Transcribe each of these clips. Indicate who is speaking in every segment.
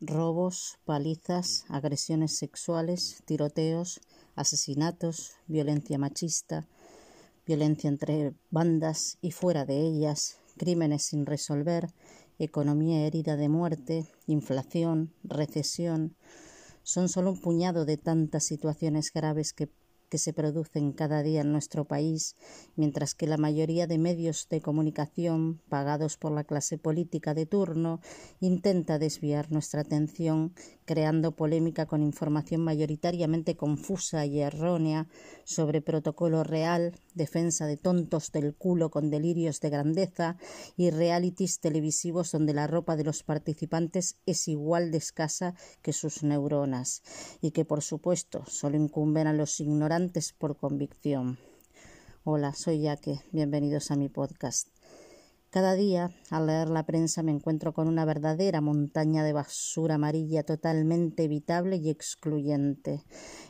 Speaker 1: robos, palizas, agresiones sexuales, tiroteos, asesinatos, violencia machista, violencia entre bandas y fuera de ellas, crímenes sin resolver, economía herida de muerte, inflación, recesión, son solo un puñado de tantas situaciones graves que que se producen cada día en nuestro país, mientras que la mayoría de medios de comunicación pagados por la clase política de turno intenta desviar nuestra atención creando polémica con información mayoritariamente confusa y errónea sobre protocolo real, defensa de tontos del culo con delirios de grandeza y realities televisivos donde la ropa de los participantes es igual de escasa que sus neuronas y que por supuesto solo incumben a los ignorantes por convicción. Hola, soy Yaque, bienvenidos a mi podcast. Cada día, al leer la prensa, me encuentro con una verdadera montaña de basura amarilla totalmente evitable y excluyente.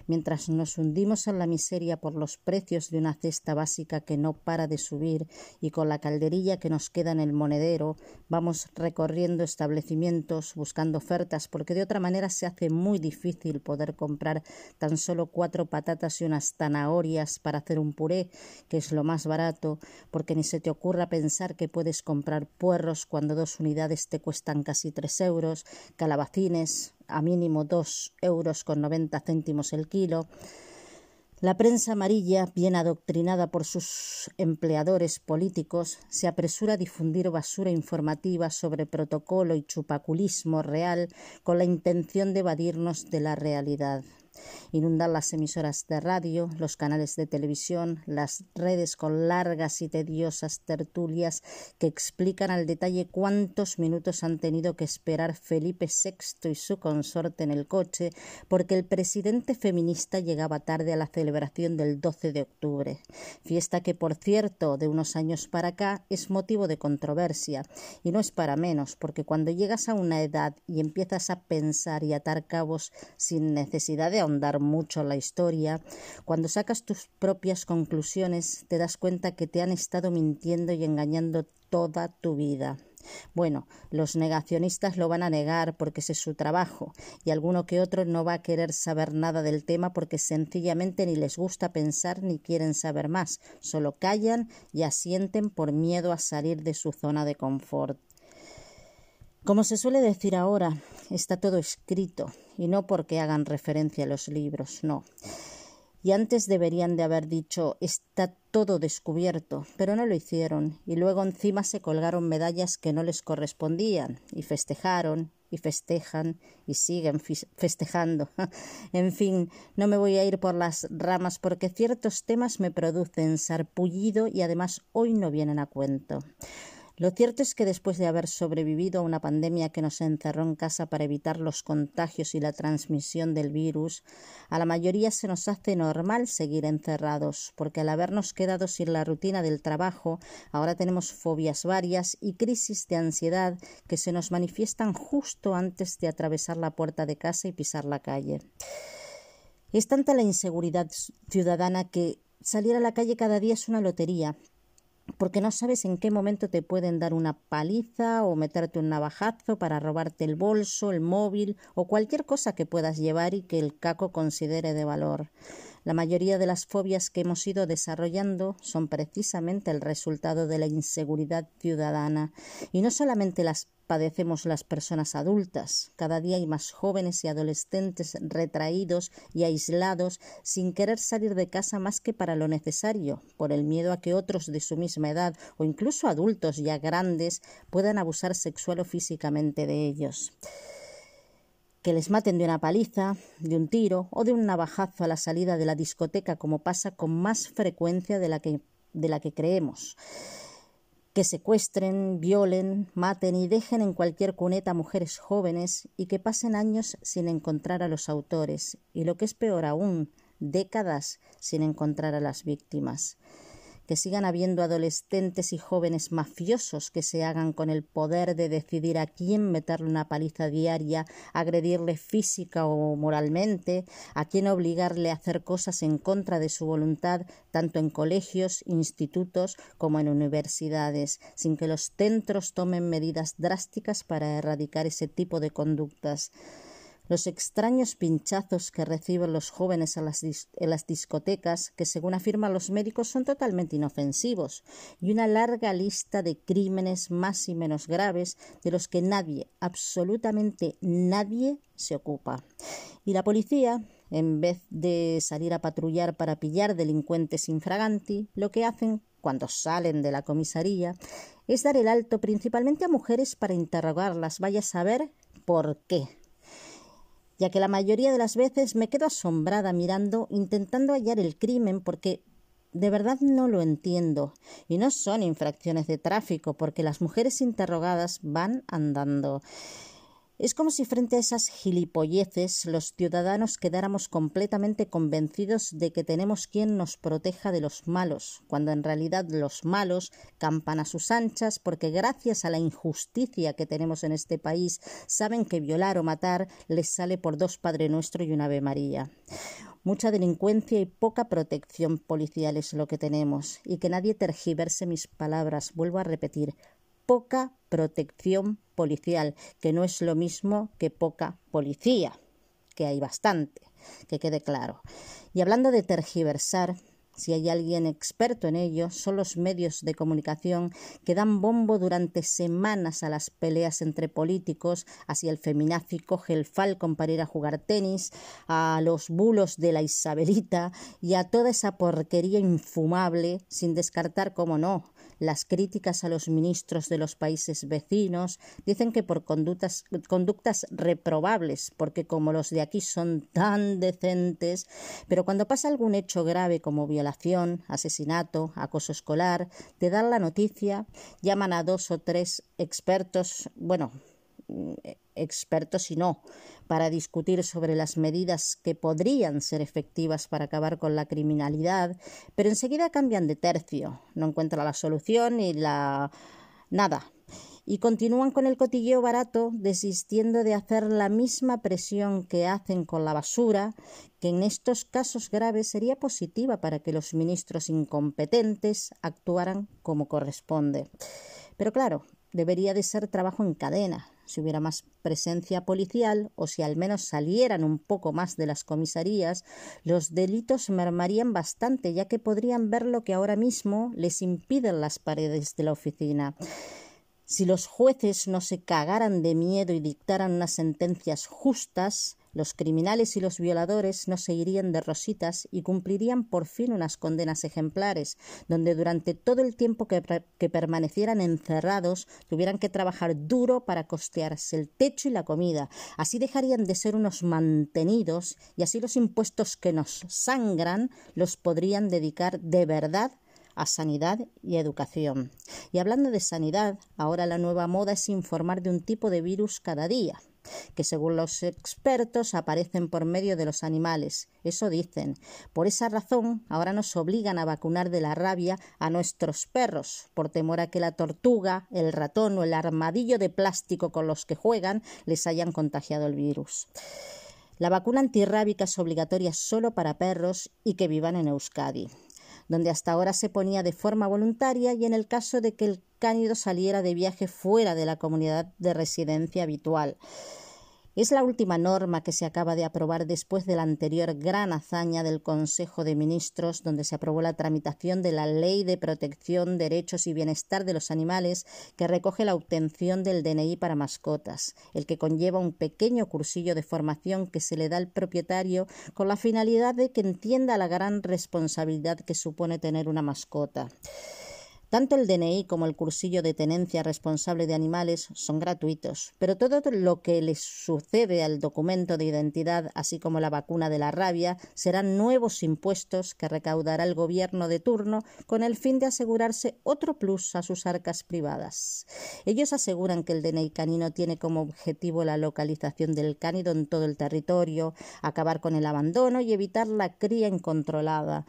Speaker 1: Mientras nos hundimos en la miseria por los precios de una cesta básica que no para de subir y con la calderilla que nos queda en el monedero, vamos recorriendo establecimientos buscando ofertas porque de otra manera se hace muy difícil poder comprar tan solo cuatro patatas y unas zanahorias para hacer un puré, que es lo más barato, porque ni se te ocurra pensar que comprar puerros cuando dos unidades te cuestan casi tres euros, calabacines a mínimo dos euros con noventa céntimos el kilo. La prensa amarilla, bien adoctrinada por sus empleadores políticos, se apresura a difundir basura informativa sobre protocolo y chupaculismo real con la intención de evadirnos de la realidad inundar las emisoras de radio, los canales de televisión, las redes con largas y tediosas tertulias que explican al detalle cuántos minutos han tenido que esperar Felipe VI y su consorte en el coche porque el presidente feminista llegaba tarde a la celebración del 12 de octubre, fiesta que por cierto de unos años para acá es motivo de controversia. Y no es para menos porque cuando llegas a una edad y empiezas a pensar y atar cabos sin necesidad de ahondar mucho la historia, cuando sacas tus propias conclusiones te das cuenta que te han estado mintiendo y engañando toda tu vida. Bueno, los negacionistas lo van a negar porque ese es su trabajo, y alguno que otro no va a querer saber nada del tema porque sencillamente ni les gusta pensar ni quieren saber más, solo callan y asienten por miedo a salir de su zona de confort. Como se suele decir ahora, está todo escrito, y no porque hagan referencia a los libros, no. Y antes deberían de haber dicho está todo descubierto, pero no lo hicieron, y luego encima se colgaron medallas que no les correspondían, y festejaron, y festejan, y siguen festejando. en fin, no me voy a ir por las ramas porque ciertos temas me producen sarpullido y además hoy no vienen a cuento. Lo cierto es que después de haber sobrevivido a una pandemia que nos encerró en casa para evitar los contagios y la transmisión del virus, a la mayoría se nos hace normal seguir encerrados, porque al habernos quedado sin la rutina del trabajo, ahora tenemos fobias varias y crisis de ansiedad que se nos manifiestan justo antes de atravesar la puerta de casa y pisar la calle. Es tanta la inseguridad ciudadana que salir a la calle cada día es una lotería, porque no sabes en qué momento te pueden dar una paliza o meterte un navajazo para robarte el bolso, el móvil o cualquier cosa que puedas llevar y que el caco considere de valor. La mayoría de las fobias que hemos ido desarrollando son precisamente el resultado de la inseguridad ciudadana y no solamente las padecemos las personas adultas. Cada día hay más jóvenes y adolescentes retraídos y aislados sin querer salir de casa más que para lo necesario, por el miedo a que otros de su misma edad o incluso adultos ya grandes puedan abusar sexual o físicamente de ellos que les maten de una paliza, de un tiro o de un navajazo a la salida de la discoteca como pasa con más frecuencia de la que, de la que creemos. Que secuestren, violen, maten y dejen en cualquier cuneta mujeres jóvenes y que pasen años sin encontrar a los autores y lo que es peor aún, décadas sin encontrar a las víctimas que sigan habiendo adolescentes y jóvenes mafiosos que se hagan con el poder de decidir a quién meterle una paliza diaria, agredirle física o moralmente, a quién obligarle a hacer cosas en contra de su voluntad, tanto en colegios, institutos como en universidades, sin que los centros tomen medidas drásticas para erradicar ese tipo de conductas los extraños pinchazos que reciben los jóvenes en las, discotecas, que según afirman los médicos son totalmente inofensivos, y una larga lista de crímenes más y menos graves de los que nadie, absolutamente nadie, se ocupa. Y la policía, en vez de salir a patrullar para pillar delincuentes infraganti, lo que hacen cuando salen de la comisaría es dar el alto principalmente a mujeres para interrogarlas, vaya a saber por qué ya que la mayoría de las veces me quedo asombrada mirando, intentando hallar el crimen, porque de verdad no lo entiendo. Y no son infracciones de tráfico, porque las mujeres interrogadas van andando. Es como si frente a esas gilipolleces los ciudadanos quedáramos completamente convencidos de que tenemos quien nos proteja de los malos, cuando en realidad los malos campan a sus anchas porque gracias a la injusticia que tenemos en este país saben que violar o matar les sale por dos Padre Nuestro y una Ave María. Mucha delincuencia y poca protección policial es lo que tenemos, y que nadie tergiverse mis palabras, vuelvo a repetir, poca protección policial, que no es lo mismo que poca policía, que hay bastante, que quede claro. Y hablando de tergiversar, si hay alguien experto en ello, son los medios de comunicación que dan bombo durante semanas a las peleas entre políticos, así el feminazi coge el falcon para ir a jugar tenis, a los bulos de la Isabelita y a toda esa porquería infumable, sin descartar, como no, las críticas a los ministros de los países vecinos dicen que por conductas, conductas reprobables, porque como los de aquí son tan decentes, pero cuando pasa algún hecho grave como violación, asesinato, acoso escolar, te dan la noticia, llaman a dos o tres expertos, bueno, expertos y no, para discutir sobre las medidas que podrían ser efectivas para acabar con la criminalidad, pero enseguida cambian de tercio, no encuentran la solución y la nada. Y continúan con el cotilleo barato, desistiendo de hacer la misma presión que hacen con la basura, que en estos casos graves sería positiva para que los ministros incompetentes actuaran como corresponde. Pero claro, debería de ser trabajo en cadena, si hubiera más presencia policial o si al menos salieran un poco más de las comisarías, los delitos mermarían bastante, ya que podrían ver lo que ahora mismo les impiden las paredes de la oficina. Si los jueces no se cagaran de miedo y dictaran unas sentencias justas, los criminales y los violadores no se irían de rositas y cumplirían por fin unas condenas ejemplares, donde durante todo el tiempo que, permanecieran encerrados tuvieran que trabajar duro para costearse el techo y la comida. Así dejarían de ser unos mantenidos y así los impuestos que nos sangran los podrían dedicar de verdad a sanidad y educación. Y hablando de sanidad, ahora la nueva moda es informar de un tipo de virus cada día que según los expertos aparecen por medio de los animales. Eso dicen. Por esa razón, ahora nos obligan a vacunar de la rabia a nuestros perros, por temor a que la tortuga, el ratón o el armadillo de plástico con los que juegan les hayan contagiado el virus. La vacuna antirrábica es obligatoria solo para perros y que vivan en Euskadi donde hasta ahora se ponía de forma voluntaria y en el caso de que el cánido saliera de viaje fuera de la comunidad de residencia habitual. Es la última norma que se acaba de aprobar después de la anterior gran hazaña del Consejo de Ministros, donde se aprobó la tramitación de la Ley de Protección, Derechos y Bienestar de los Animales, que recoge la obtención del DNI para mascotas, el que conlleva un pequeño cursillo de formación que se le da al propietario con la finalidad de que entienda la gran responsabilidad que supone tener una mascota. Tanto el DNI como el cursillo de tenencia responsable de animales son gratuitos, pero todo lo que les sucede al documento de identidad, así como la vacuna de la rabia, serán nuevos impuestos que recaudará el gobierno de turno con el fin de asegurarse otro plus a sus arcas privadas. Ellos aseguran que el DNI canino tiene como objetivo la localización del cánido en todo el territorio, acabar con el abandono y evitar la cría incontrolada.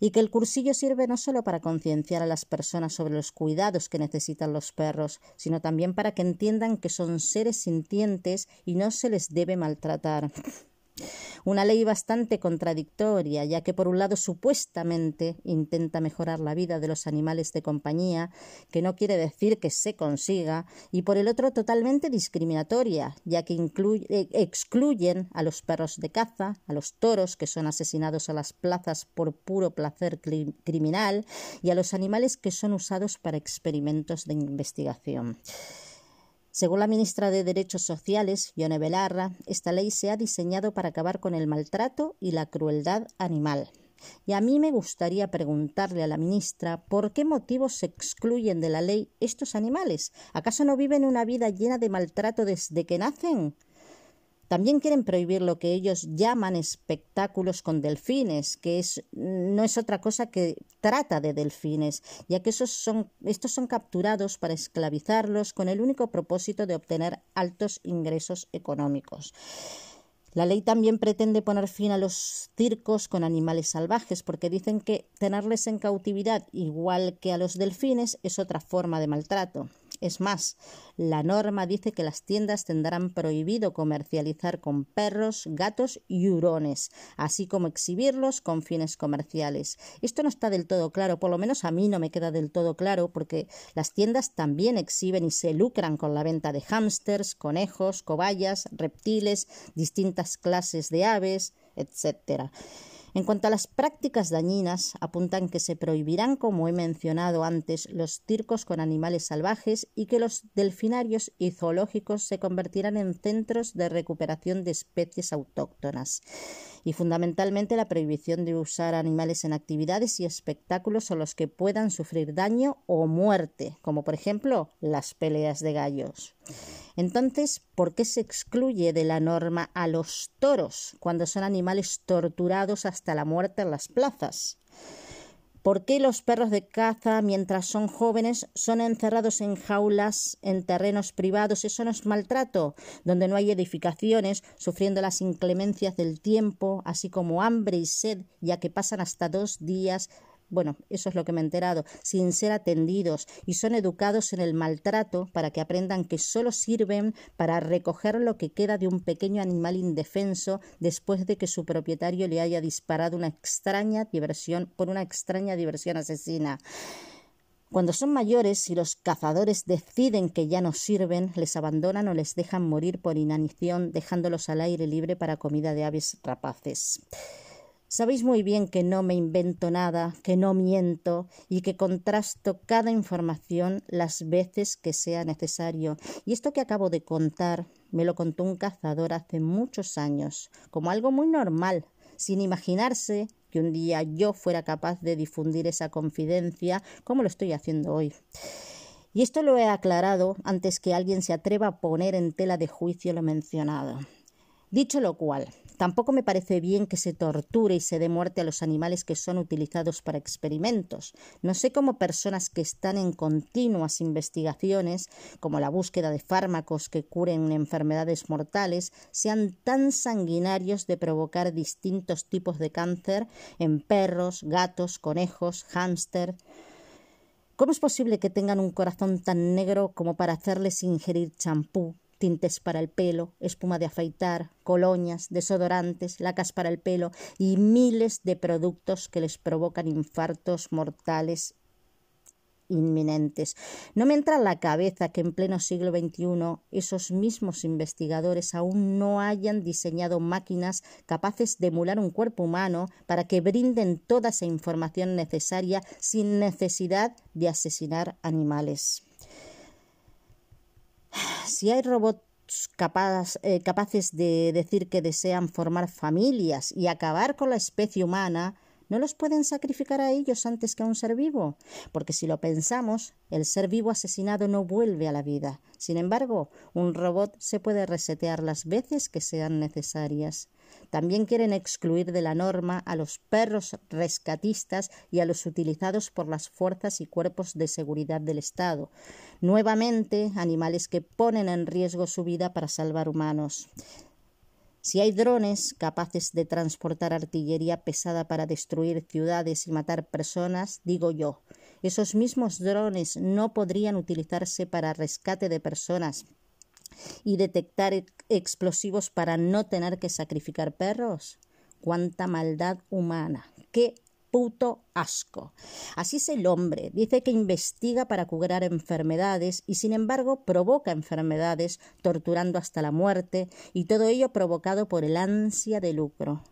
Speaker 1: Y que el cursillo sirve no solo para concienciar a las personas sobre los cuidados que necesitan los perros, sino también para que entiendan que son seres sintientes y no se les debe maltratar. Una ley bastante contradictoria, ya que por un lado supuestamente intenta mejorar la vida de los animales de compañía, que no quiere decir que se consiga, y por el otro totalmente discriminatoria, ya que eh, excluyen a los perros de caza, a los toros que son asesinados a las plazas por puro placer criminal, y a los animales que son usados para experimentos de investigación. Según la ministra de Derechos Sociales, Yone Belarra, esta ley se ha diseñado para acabar con el maltrato y la crueldad animal. Y a mí me gustaría preguntarle a la ministra por qué motivos se excluyen de la ley estos animales. ¿Acaso no viven una vida llena de maltrato desde que nacen? También quieren prohibir lo que ellos llaman espectáculos con delfines, que es, no es otra cosa que trata de delfines, ya que esos son, estos son capturados para esclavizarlos con el único propósito de obtener altos ingresos económicos. La ley también pretende poner fin a los circos con animales salvajes, porque dicen que tenerles en cautividad, igual que a los delfines, es otra forma de maltrato. Es más, la norma dice que las tiendas tendrán prohibido comercializar con perros, gatos y hurones, así como exhibirlos con fines comerciales. Esto no está del todo claro, por lo menos a mí no me queda del todo claro, porque las tiendas también exhiben y se lucran con la venta de hámsters, conejos, cobayas, reptiles, distintas clases de aves, etc. En cuanto a las prácticas dañinas, apuntan que se prohibirán, como he mencionado antes, los circos con animales salvajes y que los delfinarios y zoológicos se convertirán en centros de recuperación de especies autóctonas y fundamentalmente la prohibición de usar animales en actividades y espectáculos o los que puedan sufrir daño o muerte, como por ejemplo las peleas de gallos. Entonces, ¿por qué se excluye de la norma a los toros cuando son animales torturados hasta la muerte en las plazas? ¿Por qué los perros de caza, mientras son jóvenes, son encerrados en jaulas, en terrenos privados? Eso no es maltrato, donde no hay edificaciones, sufriendo las inclemencias del tiempo, así como hambre y sed, ya que pasan hasta dos días bueno, eso es lo que me he enterado, sin ser atendidos y son educados en el maltrato para que aprendan que solo sirven para recoger lo que queda de un pequeño animal indefenso después de que su propietario le haya disparado una extraña diversión por una extraña diversión asesina. Cuando son mayores y los cazadores deciden que ya no sirven, les abandonan o les dejan morir por inanición, dejándolos al aire libre para comida de aves rapaces. Sabéis muy bien que no me invento nada, que no miento y que contrasto cada información las veces que sea necesario. Y esto que acabo de contar me lo contó un cazador hace muchos años, como algo muy normal, sin imaginarse que un día yo fuera capaz de difundir esa confidencia como lo estoy haciendo hoy. Y esto lo he aclarado antes que alguien se atreva a poner en tela de juicio lo mencionado. Dicho lo cual, tampoco me parece bien que se torture y se dé muerte a los animales que son utilizados para experimentos. No sé cómo personas que están en continuas investigaciones, como la búsqueda de fármacos que curen enfermedades mortales, sean tan sanguinarios de provocar distintos tipos de cáncer en perros, gatos, conejos, hámster. ¿Cómo es posible que tengan un corazón tan negro como para hacerles ingerir champú, tintes para el pelo, espuma de afeitar, colonias, desodorantes, lacas para el pelo y miles de productos que les provocan infartos mortales inminentes. No me entra en la cabeza que en pleno siglo XXI esos mismos investigadores aún no hayan diseñado máquinas capaces de emular un cuerpo humano para que brinden toda esa información necesaria sin necesidad de asesinar animales si hay robots eh, capaces de decir que desean formar familias y acabar con la especie humana, ¿no los pueden sacrificar a ellos antes que a un ser vivo? Porque si lo pensamos, el ser vivo asesinado no vuelve a la vida. Sin embargo, un robot se puede resetear las veces que sean necesarias. También quieren excluir de la norma a los perros rescatistas y a los utilizados por las fuerzas y cuerpos de seguridad del Estado. Nuevamente, animales que ponen en riesgo su vida para salvar humanos. Si hay drones capaces de transportar artillería pesada para destruir ciudades y matar personas, digo yo, esos mismos drones no podrían utilizarse para rescate de personas y detectar explosivos para no tener que sacrificar perros. ¡Cuánta maldad humana! ¡Qué puto asco. Así es el hombre. Dice que investiga para curar enfermedades y sin embargo provoca enfermedades, torturando hasta la muerte, y todo ello provocado por el ansia de lucro.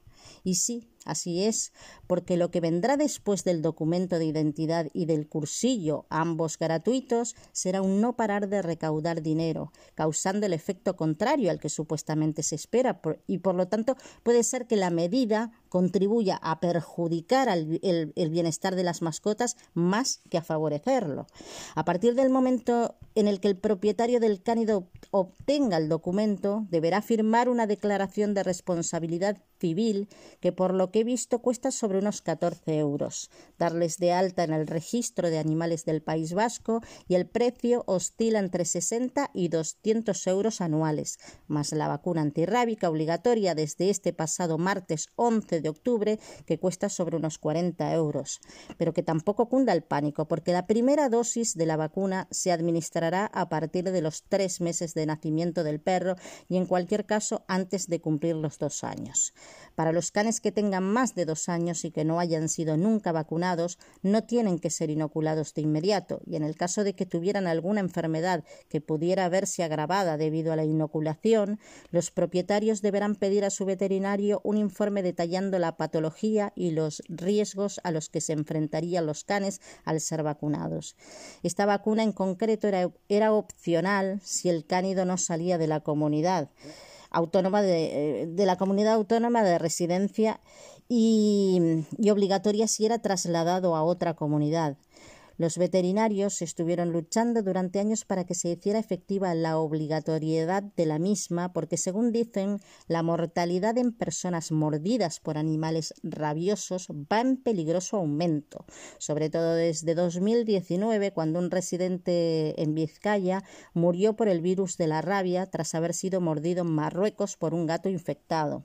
Speaker 1: Y sí, Así es, porque lo que vendrá después del documento de identidad y del cursillo, ambos gratuitos, será un no parar de recaudar dinero, causando el efecto contrario al que supuestamente se espera, y por lo tanto puede ser que la medida contribuya a perjudicar el, bienestar de las mascotas más que a favorecerlo. A partir del momento en el que el propietario del cánido obtenga el documento, deberá firmar una declaración de responsabilidad civil que por lo que he visto cuesta sobre unos 14 euros. Darles de alta en el registro de animales del País Vasco y el precio oscila entre 60 y 200 euros anuales, más la vacuna antirrábica obligatoria desde este pasado martes 11 de octubre que cuesta sobre unos 40 euros. Pero que tampoco cunda el pánico porque la primera dosis de la vacuna se administrará a partir de los tres meses de nacimiento del perro y en cualquier caso antes de cumplir los dos años. Para los canes que tengan más de dos años y que no hayan sido nunca vacunados, no tienen que ser inoculados de inmediato, y en el caso de que tuvieran alguna enfermedad que pudiera verse agravada debido a la inoculación, los propietarios deberán pedir a su veterinario un informe detallando la patología y los riesgos a los que se enfrentarían los canes al ser vacunados. Esta vacuna en concreto era, era opcional si el cánido no salía de la comunidad autónoma de, de la comunidad autónoma de residencia y, y obligatoria si era trasladado a otra comunidad. Los veterinarios estuvieron luchando durante años para que se hiciera efectiva la obligatoriedad de la misma, porque según dicen, la mortalidad en personas mordidas por animales rabiosos va en peligroso aumento, sobre todo desde 2019, cuando un residente en Vizcaya murió por el virus de la rabia tras haber sido mordido en Marruecos por un gato infectado.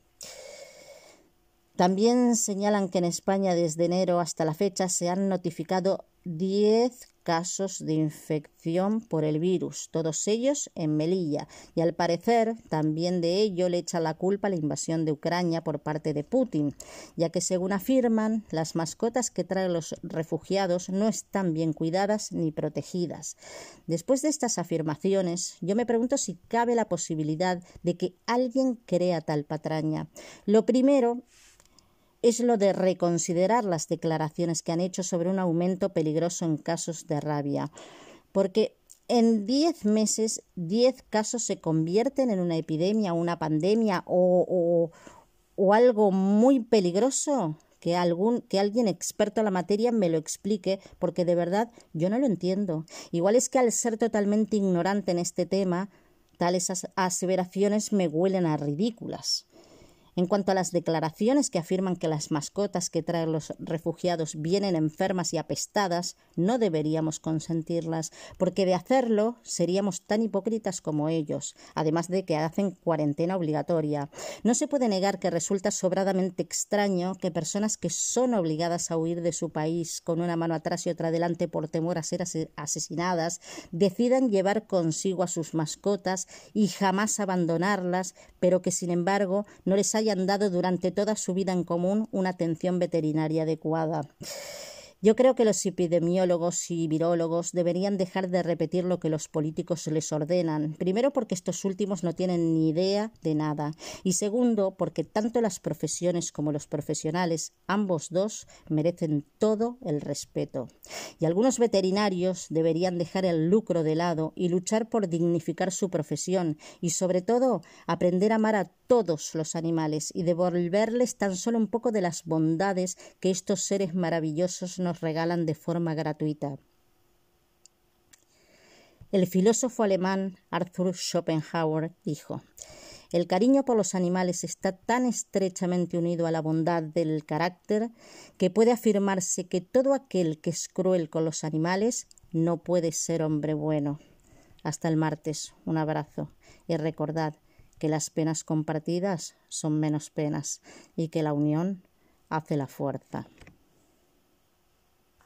Speaker 1: También señalan que en España desde enero hasta la fecha se han notificado 10 casos de infección por el virus, todos ellos en Melilla, y al parecer también de ello le echa la culpa la invasión de Ucrania por parte de Putin, ya que según afirman, las mascotas que traen los refugiados no están bien cuidadas ni protegidas. Después de estas afirmaciones, yo me pregunto si cabe la posibilidad de que alguien crea tal patraña. Lo primero es lo de reconsiderar las declaraciones que han hecho sobre un aumento peligroso en casos de rabia. Porque en 10 meses, 10 casos se convierten en una epidemia, una pandemia o, o, algo muy peligroso. Que, algún, que alguien experto en la materia me lo explique, porque de verdad yo no lo entiendo. Igual es que al ser totalmente ignorante en este tema, tales aseveraciones me huelen a ridículas. En cuanto a las declaraciones que afirman que las mascotas que traen los refugiados vienen enfermas y apestadas, no deberíamos consentirlas, porque de hacerlo seríamos tan hipócritas como ellos, además de que hacen cuarentena obligatoria. No se puede negar que resulta sobradamente extraño que personas que son obligadas a huir de su país con una mano atrás y otra adelante por temor a ser asesinadas, decidan llevar consigo a sus mascotas y jamás abandonarlas, pero que sin embargo no les haya han dado durante toda su vida en común una atención veterinaria adecuada. Yo creo que los epidemiólogos y virólogos deberían dejar de repetir lo que los políticos les ordenan. Primero, porque estos últimos no tienen ni idea de nada. Y segundo, porque tanto las profesiones como los profesionales, ambos dos, merecen todo el respeto. Y algunos veterinarios deberían dejar el lucro de lado y luchar por dignificar su profesión y, sobre todo, aprender a amar a todos los animales y devolverles tan solo un poco de las bondades que estos seres maravillosos nos nos regalan de forma gratuita. El filósofo alemán Arthur Schopenhauer dijo El cariño por los animales está tan estrechamente unido a la bondad del carácter que puede afirmarse que todo aquel que es cruel con los animales no puede ser hombre bueno. Hasta el martes. Un abrazo. Y recordad que las penas compartidas son menos penas y que la unión hace la fuerza.